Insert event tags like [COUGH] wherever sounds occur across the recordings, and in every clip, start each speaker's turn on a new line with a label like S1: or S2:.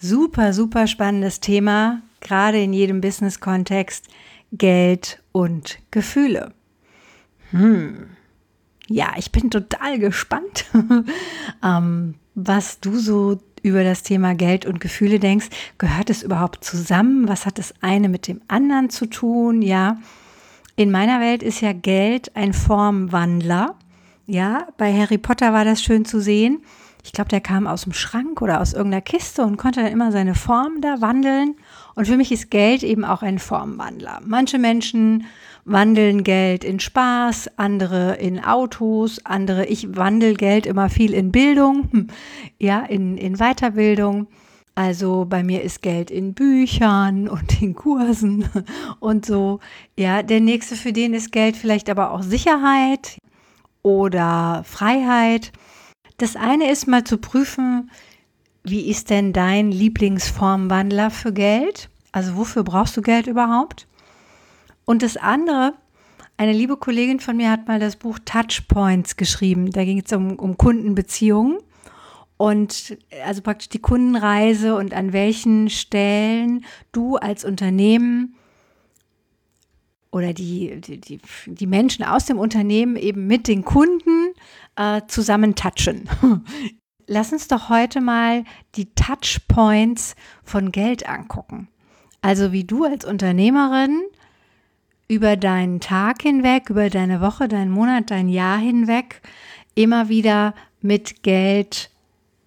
S1: Super, super spannendes Thema, gerade in jedem Business-Kontext, Geld und Gefühle. Hm. Ja, ich bin total gespannt, [LAUGHS] ähm, was du so über das Thema Geld und Gefühle denkst. Gehört es überhaupt zusammen? Was hat das eine mit dem anderen zu tun? Ja, in meiner Welt ist ja Geld ein Formwandler. Ja, bei Harry Potter war das schön zu sehen ich glaube, der kam aus dem Schrank oder aus irgendeiner Kiste und konnte dann immer seine Form da wandeln. Und für mich ist Geld eben auch ein Formwandler. Manche Menschen wandeln Geld in Spaß, andere in Autos, andere, ich wandel Geld immer viel in Bildung, ja, in, in Weiterbildung. Also bei mir ist Geld in Büchern und in Kursen [LAUGHS] und so. Ja, der nächste für den ist Geld vielleicht aber auch Sicherheit oder Freiheit. Das eine ist mal zu prüfen, wie ist denn dein Lieblingsformwandler für Geld? Also wofür brauchst du Geld überhaupt? Und das andere, eine liebe Kollegin von mir hat mal das Buch Touchpoints geschrieben. Da ging es um, um Kundenbeziehungen und also praktisch die Kundenreise und an welchen Stellen du als Unternehmen oder die, die, die, die Menschen aus dem Unternehmen eben mit den Kunden äh, zusammen touchen. [LAUGHS] Lass uns doch heute mal die Touchpoints von Geld angucken. Also wie du als Unternehmerin über deinen Tag hinweg, über deine Woche, deinen Monat, dein Jahr hinweg immer wieder mit Geld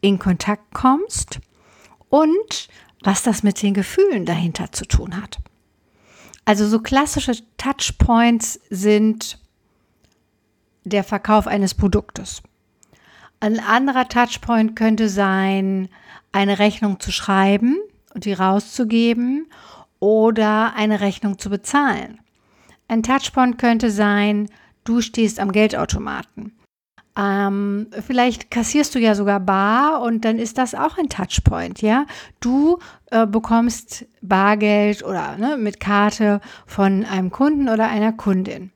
S1: in Kontakt kommst und was das mit den Gefühlen dahinter zu tun hat. Also so klassische Touchpoints sind der Verkauf eines Produktes. Ein anderer Touchpoint könnte sein, eine Rechnung zu schreiben und die rauszugeben oder eine Rechnung zu bezahlen. Ein Touchpoint könnte sein, du stehst am Geldautomaten. Ähm, vielleicht kassierst du ja sogar bar und dann ist das auch ein Touchpoint, ja. Du äh, bekommst Bargeld oder ne, mit Karte von einem Kunden oder einer Kundin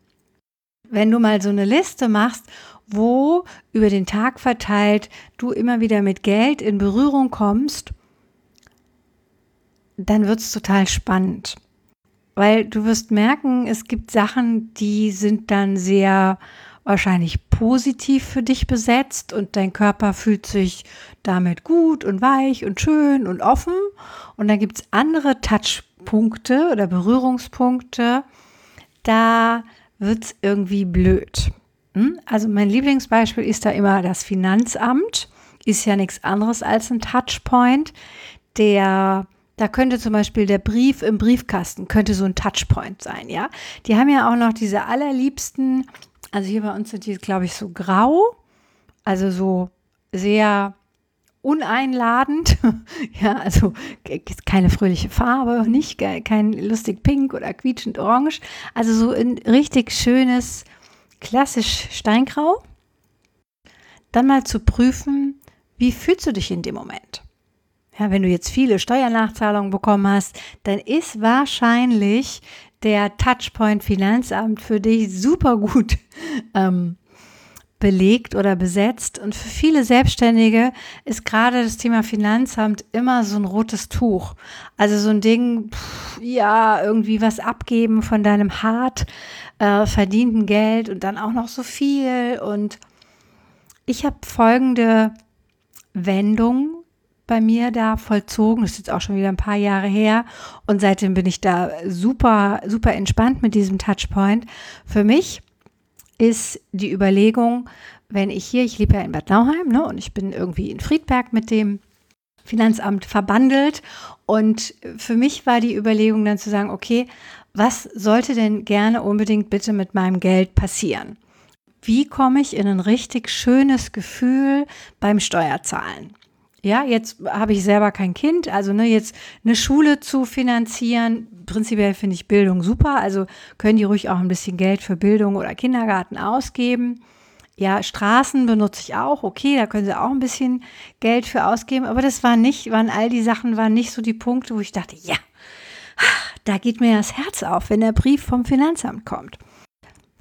S1: wenn du mal so eine Liste machst, wo über den Tag verteilt du immer wieder mit Geld in Berührung kommst, dann wird es total spannend. Weil du wirst merken, es gibt Sachen, die sind dann sehr wahrscheinlich positiv für dich besetzt und dein Körper fühlt sich damit gut und weich und schön und offen. Und dann gibt es andere Touchpunkte oder Berührungspunkte, da wird es irgendwie blöd. Hm? Also mein Lieblingsbeispiel ist da immer das Finanzamt. Ist ja nichts anderes als ein Touchpoint. Der, da könnte zum Beispiel der Brief im Briefkasten, könnte so ein Touchpoint sein, ja. Die haben ja auch noch diese allerliebsten, also hier bei uns sind die, glaube ich, so grau, also so sehr uneinladend. [LAUGHS] ja, also keine fröhliche Farbe, nicht kein lustig pink oder quietschend orange. Also so ein richtig schönes, klassisch Steingrau. Dann mal zu prüfen, wie fühlst du dich in dem Moment? Ja, wenn du jetzt viele Steuernachzahlungen bekommen hast, dann ist wahrscheinlich der Touchpoint Finanzamt für dich super gut [LAUGHS] ähm, belegt oder besetzt. Und für viele Selbstständige ist gerade das Thema Finanzamt immer so ein rotes Tuch. Also so ein Ding, pff, ja, irgendwie was abgeben von deinem hart äh, verdienten Geld und dann auch noch so viel. Und ich habe folgende Wendung bei mir da vollzogen. Das ist jetzt auch schon wieder ein paar Jahre her. Und seitdem bin ich da super, super entspannt mit diesem Touchpoint. Für mich ist die Überlegung, wenn ich hier, ich lebe ja in Bad Nauheim ne, und ich bin irgendwie in Friedberg mit dem Finanzamt verbandelt und für mich war die Überlegung dann zu sagen, okay, was sollte denn gerne unbedingt bitte mit meinem Geld passieren? Wie komme ich in ein richtig schönes Gefühl beim Steuerzahlen? Ja, jetzt habe ich selber kein Kind, also ne, jetzt eine Schule zu finanzieren, prinzipiell finde ich Bildung super, also können die ruhig auch ein bisschen Geld für Bildung oder Kindergarten ausgeben. Ja, Straßen benutze ich auch, okay, da können sie auch ein bisschen Geld für ausgeben, aber das war nicht, waren all die Sachen, waren nicht so die Punkte, wo ich dachte, ja, da geht mir das Herz auf, wenn der Brief vom Finanzamt kommt.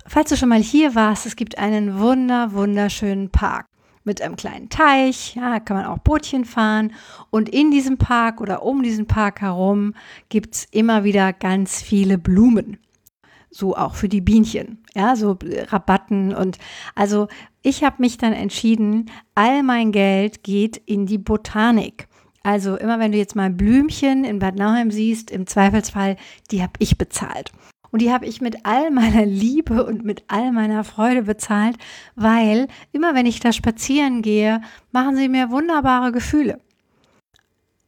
S1: Falls du schon mal hier warst, es gibt einen wunder, wunderschönen Park mit einem kleinen Teich, ja, kann man auch Bootchen fahren. Und in diesem Park oder um diesen Park herum gibt es immer wieder ganz viele Blumen. So auch für die Bienchen, ja, so Rabatten und also ich habe mich dann entschieden, all mein Geld geht in die Botanik. Also immer wenn du jetzt mal Blümchen in Bad Nauheim siehst, im Zweifelsfall, die habe ich bezahlt. Und die habe ich mit all meiner Liebe und mit all meiner Freude bezahlt, weil immer wenn ich da spazieren gehe, machen sie mir wunderbare Gefühle.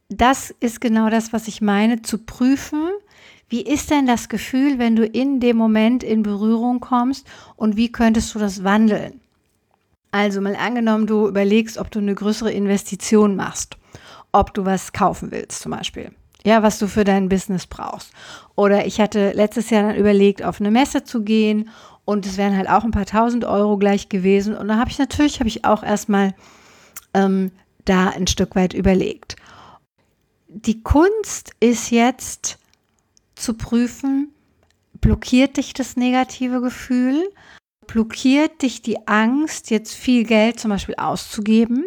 S1: Das ist genau das, was ich meine, zu prüfen, wie ist denn das Gefühl, wenn du in dem Moment in Berührung kommst und wie könntest du das wandeln? Also mal angenommen, du überlegst, ob du eine größere Investition machst, ob du was kaufen willst zum Beispiel ja, was du für dein Business brauchst. Oder ich hatte letztes Jahr dann überlegt, auf eine Messe zu gehen und es wären halt auch ein paar tausend Euro gleich gewesen. Und da habe ich natürlich, habe ich auch erstmal ähm, da ein Stück weit überlegt. Die Kunst ist jetzt zu prüfen, blockiert dich das negative Gefühl? Blockiert dich die Angst, jetzt viel Geld zum Beispiel auszugeben?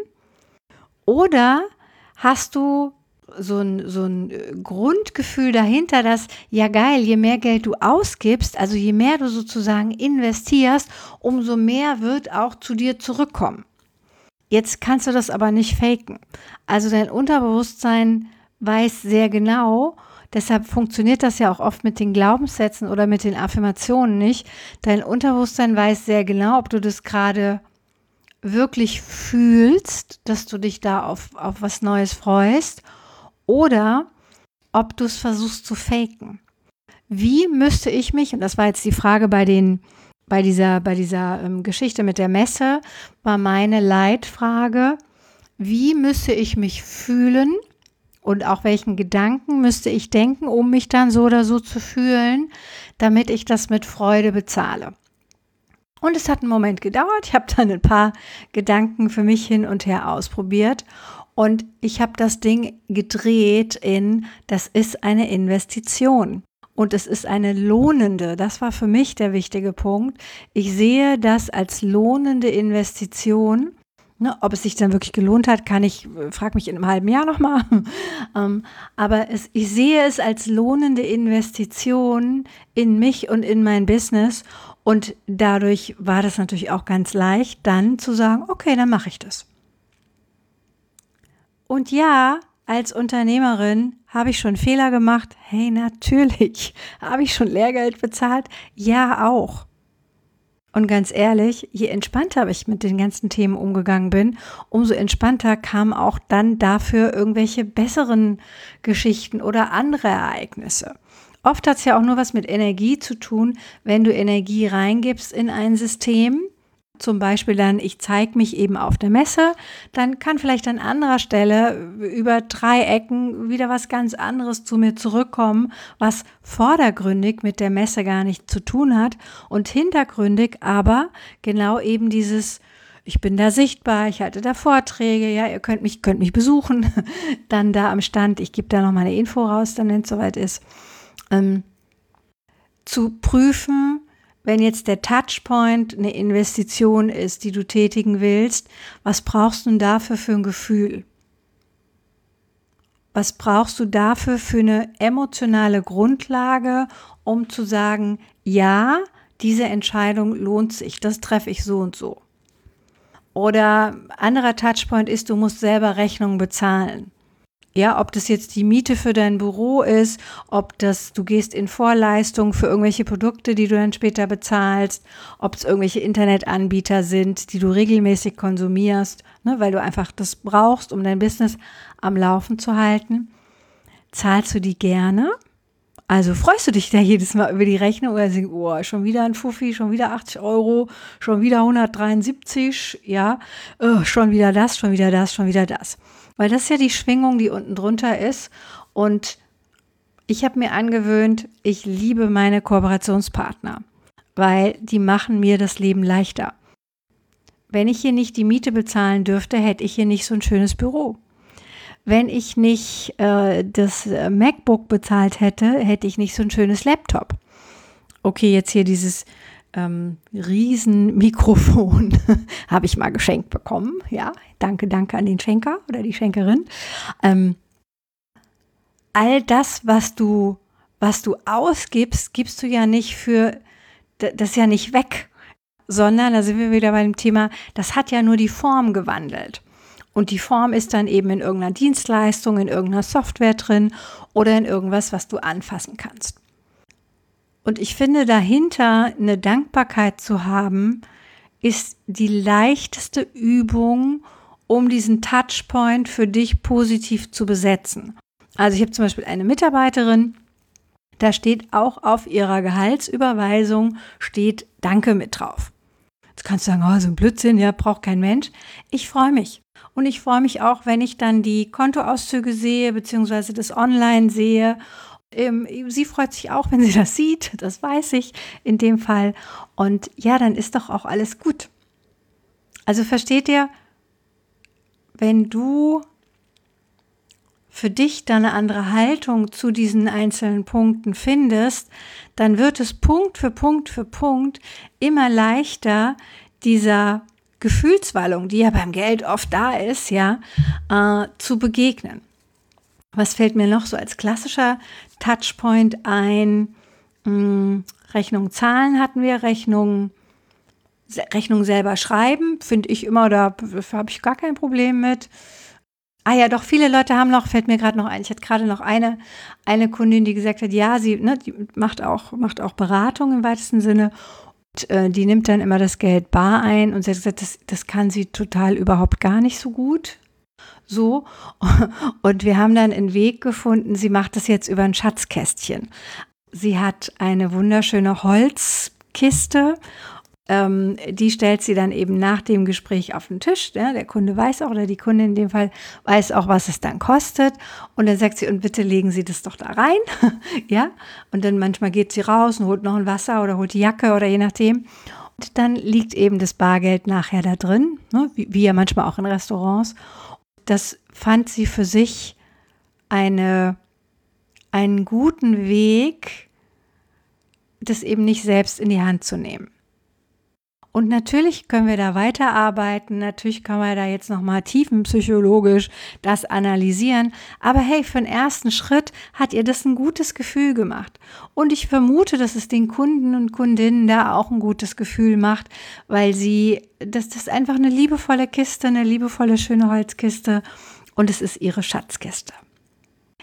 S1: Oder hast du so ein, so ein äh, Grundgefühl dahinter, dass ja geil, je mehr Geld du ausgibst, also je mehr du sozusagen investierst, umso mehr wird auch zu dir zurückkommen. Jetzt kannst du das aber nicht faken. Also dein Unterbewusstsein weiß sehr genau, deshalb funktioniert das ja auch oft mit den Glaubenssätzen oder mit den Affirmationen nicht. Dein Unterbewusstsein weiß sehr genau, ob du das gerade wirklich fühlst, dass du dich da auf, auf was Neues freust oder ob du es versuchst zu faken. Wie müsste ich mich, und das war jetzt die Frage bei den bei dieser, bei dieser ähm, Geschichte mit der Messe, war meine Leitfrage, wie müsste ich mich fühlen und auch welchen Gedanken müsste ich denken, um mich dann so oder so zu fühlen, damit ich das mit Freude bezahle. Und es hat einen Moment gedauert. Ich habe dann ein paar Gedanken für mich hin und her ausprobiert und ich habe das Ding gedreht in, das ist eine Investition. Und es ist eine lohnende, das war für mich der wichtige Punkt. Ich sehe das als lohnende Investition. Ne, ob es sich dann wirklich gelohnt hat, kann ich, frag mich in einem halben Jahr nochmal. [LAUGHS] ähm, aber es, ich sehe es als lohnende Investition in mich und in mein Business. Und dadurch war das natürlich auch ganz leicht, dann zu sagen, okay, dann mache ich das. Und ja, als Unternehmerin habe ich schon Fehler gemacht. Hey, natürlich. [LAUGHS] Habe ich schon Lehrgeld bezahlt? Ja, auch. Und ganz ehrlich, je entspannter ich mit den ganzen Themen umgegangen bin, umso entspannter kamen auch dann dafür irgendwelche besseren Geschichten oder andere Ereignisse. Oft hat es ja auch nur was mit Energie zu tun, wenn du Energie reingibst in ein System zum Beispiel dann, ich zeige mich eben auf der Messe, dann kann vielleicht an anderer Stelle über drei Ecken wieder was ganz anderes zu mir zurückkommen, was vordergründig mit der Messe gar nichts zu tun hat und hintergründig aber genau eben dieses, ich bin da sichtbar, ich halte da Vorträge, ja, ihr könnt mich, könnt mich besuchen, [LAUGHS] dann da am Stand, ich gebe da noch mal eine Info raus, dann wenn es soweit ist, ähm, zu prüfen, wenn jetzt der Touchpoint eine Investition ist, die du tätigen willst, was brauchst du dafür für ein Gefühl? Was brauchst du dafür für eine emotionale Grundlage, um zu sagen, ja, diese Entscheidung lohnt sich, das treffe ich so und so. Oder anderer Touchpoint ist, du musst selber Rechnungen bezahlen. Ja, ob das jetzt die Miete für dein Büro ist, ob das du gehst in Vorleistung für irgendwelche Produkte, die du dann später bezahlst, ob es irgendwelche Internetanbieter sind, die du regelmäßig konsumierst, ne, weil du einfach das brauchst, um dein Business am Laufen zu halten. Zahlst du die gerne? Also freust du dich da jedes Mal über die Rechnung oder denkst, oh, schon wieder ein Fuffi, schon wieder 80 Euro, schon wieder 173, ja, oh, schon wieder das, schon wieder das, schon wieder das. Weil das ja die Schwingung, die unten drunter ist. Und ich habe mir angewöhnt, ich liebe meine Kooperationspartner, weil die machen mir das Leben leichter. Wenn ich hier nicht die Miete bezahlen dürfte, hätte ich hier nicht so ein schönes Büro. Wenn ich nicht äh, das MacBook bezahlt hätte, hätte ich nicht so ein schönes Laptop. Okay, jetzt hier dieses ähm, Riesenmikrofon [LAUGHS] habe ich mal geschenkt bekommen. Ja, danke, danke an den Schenker oder die Schenkerin. Ähm, all das, was du, was du ausgibst, gibst du ja nicht für, das ist ja nicht weg, sondern da sind wir wieder beim Thema, das hat ja nur die Form gewandelt. Und die Form ist dann eben in irgendeiner Dienstleistung, in irgendeiner Software drin oder in irgendwas, was du anfassen kannst. Und ich finde, dahinter eine Dankbarkeit zu haben, ist die leichteste Übung, um diesen Touchpoint für dich positiv zu besetzen. Also ich habe zum Beispiel eine Mitarbeiterin, da steht auch auf ihrer Gehaltsüberweisung steht Danke mit drauf. Jetzt kannst du sagen, oh, so ein Blödsinn, ja, braucht kein Mensch. Ich freue mich. Und ich freue mich auch, wenn ich dann die Kontoauszüge sehe, beziehungsweise das online sehe ähm, sie freut sich auch, wenn sie das sieht, das weiß ich in dem Fall. Und ja, dann ist doch auch alles gut. Also versteht ihr, wenn du für dich dann eine andere Haltung zu diesen einzelnen Punkten findest, dann wird es Punkt für Punkt für Punkt immer leichter, dieser Gefühlswallung, die ja beim Geld oft da ist, ja, äh, zu begegnen. Was fällt mir noch so als klassischer Touchpoint ein? Hm, Rechnung zahlen hatten wir, Rechnung, Rechnung selber schreiben, finde ich immer, da habe ich gar kein Problem mit. Ah ja, doch, viele Leute haben noch, fällt mir gerade noch ein, ich hatte gerade noch eine, eine Kundin, die gesagt hat, ja, sie ne, macht, auch, macht auch Beratung im weitesten Sinne und äh, die nimmt dann immer das Geld bar ein und sie hat gesagt, das, das kann sie total überhaupt gar nicht so gut so. [LAUGHS] Und wir haben dann einen Weg gefunden, sie macht das jetzt über ein Schatzkästchen. Sie hat eine wunderschöne Holzkiste ähm, die stellt sie dann eben nach dem Gespräch auf den Tisch. Ja, der Kunde weiß auch, oder die Kundin in dem Fall weiß auch, was es dann kostet. Und dann sagt sie, und bitte legen Sie das doch da rein. [LAUGHS] ja, und dann manchmal geht sie raus und holt noch ein Wasser oder holt die Jacke oder je nachdem. Und dann liegt eben das Bargeld nachher da drin, ne, wie, wie ja manchmal auch in Restaurants das fand sie für sich eine, einen guten Weg, das eben nicht selbst in die Hand zu nehmen. Und natürlich können wir da weiterarbeiten, natürlich können wir da jetzt nochmal tiefenpsychologisch das analysieren, aber hey, für den ersten Schritt hat ihr das ein gutes Gefühl gemacht. Und ich vermute, dass es den Kunden und Kundinnen da auch ein gutes Gefühl macht, weil sie, das, das ist einfach eine liebevolle Kiste, eine liebevolle, schöne Holzkiste und es ist ihre Schatzkiste.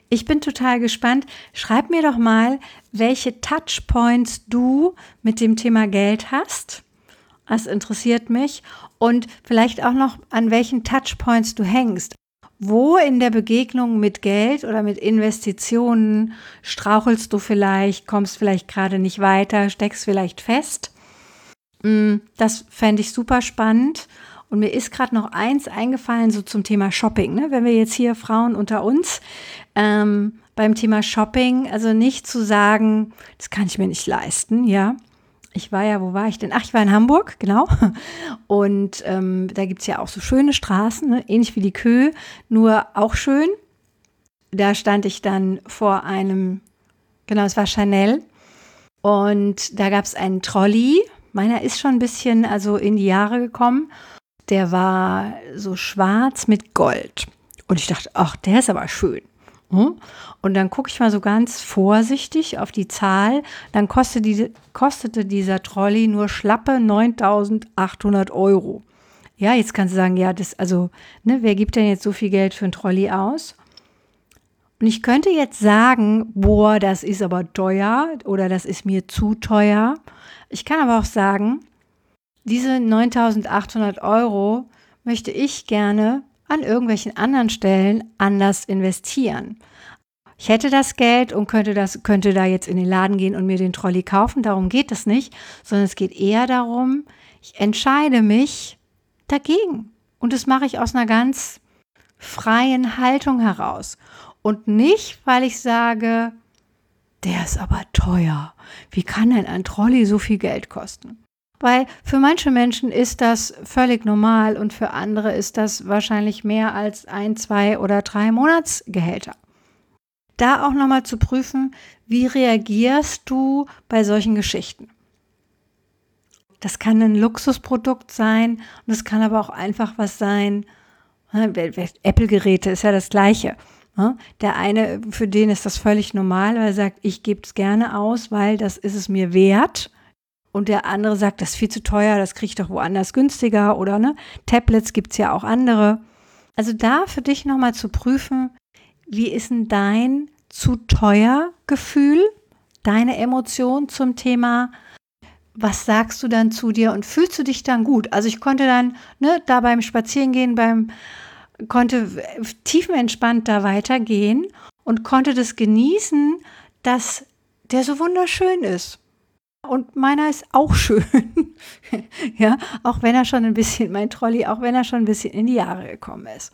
S1: Ich bin total gespannt. Schreib mir doch mal, welche Touchpoints du mit dem Thema Geld hast das interessiert mich. Und vielleicht auch noch, an welchen Touchpoints du hängst. Wo in der Begegnung mit Geld oder mit Investitionen strauchelst du vielleicht, kommst vielleicht gerade nicht weiter, steckst vielleicht fest? Mm, das fände ich super spannend. Und mir ist gerade noch eins eingefallen, so zum Thema Shopping. Ne? Wenn wir jetzt hier Frauen unter uns ähm, beim Thema Shopping, also nicht zu sagen, das kann ich mir nicht leisten, ja ich war ja, wo war ich denn? Ach, ich war in Hamburg, genau. Und ähm, da gibt es ja auch so schöne Straßen, ne? ähnlich wie die Kö, nur auch schön. Da stand ich dann vor einem, genau, es war Chanel. Und da gab es einen Trolley. Meiner ist schon ein bisschen also in die Jahre gekommen. Der war so schwarz mit Gold. Und ich dachte, ach, der ist aber schön. Hm? Und dann gucke ich mal so ganz vorsichtig auf die Zahl. Dann kostete, die, kostete dieser Trolley nur schlappe 9800 Euro. Ja, jetzt kannst du sagen, ja, das, also, ne, wer gibt denn jetzt so viel Geld für einen Trolley aus? Und ich könnte jetzt sagen, boah, das ist aber teuer oder das ist mir zu teuer. Ich kann aber auch sagen, diese 9800 Euro möchte ich gerne an irgendwelchen anderen Stellen anders investieren. Ich hätte das Geld und könnte, das, könnte da jetzt in den Laden gehen und mir den Trolley kaufen. Darum geht es nicht, sondern es geht eher darum, ich entscheide mich dagegen. Und das mache ich aus einer ganz freien Haltung heraus und nicht, weil ich sage, der ist aber teuer. Wie kann denn ein Trolley so viel Geld kosten? Weil für manche Menschen ist das völlig normal und für andere ist das wahrscheinlich mehr als ein, zwei oder drei Monatsgehälter. Da auch nochmal zu prüfen, wie reagierst du bei solchen Geschichten? Das kann ein Luxusprodukt sein und es kann aber auch einfach was sein. Ne, Apple-Geräte ist ja das gleiche. Ne? Der eine, für den ist das völlig normal, weil er sagt, ich gebe es gerne aus, weil das ist es mir wert und der andere sagt, das ist viel zu teuer, das kriege ich doch woanders günstiger oder ne? Tablets gibt es ja auch andere. Also da für dich nochmal zu prüfen, wie ist denn dein zu teuer Gefühl, deine Emotion zum Thema, was sagst du dann zu dir und fühlst du dich dann gut? Also ich konnte dann ne, da beim Spazierengehen, beim konnte tiefenentspannt da weitergehen und konnte das genießen, dass der so wunderschön ist. Und meiner ist auch schön. [LAUGHS] ja, auch wenn er schon ein bisschen, mein Trolley, auch wenn er schon ein bisschen in die Jahre gekommen ist.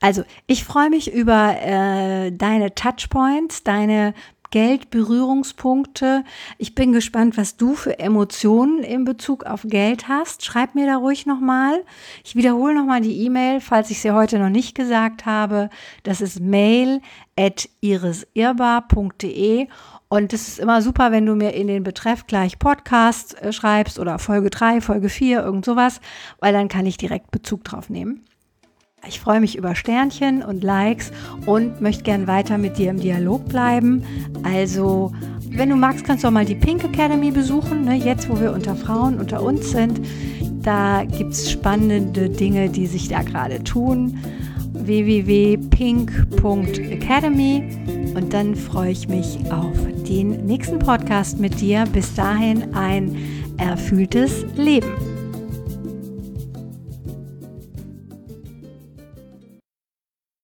S1: Also, ich freue mich über äh, deine Touchpoints, deine Geldberührungspunkte. Ich bin gespannt, was du für Emotionen in Bezug auf Geld hast. Schreib mir da ruhig nochmal. Ich wiederhole nochmal die E-Mail, falls ich sie heute noch nicht gesagt habe. Das ist mail at irisirbar.de und es ist immer super, wenn du mir in den Betreff gleich Podcast äh, schreibst oder Folge 3, Folge 4, irgend sowas, weil dann kann ich direkt Bezug drauf nehmen. Ich freue mich über Sternchen und Likes und möchte gern weiter mit dir im Dialog bleiben. Also, wenn du magst, kannst du auch mal die Pink Academy besuchen, ne? jetzt wo wir unter Frauen unter uns sind. Da gibt es spannende Dinge, die sich da gerade tun www.pink.academy und dann freue ich mich auf den nächsten Podcast mit dir. Bis dahin ein erfülltes Leben.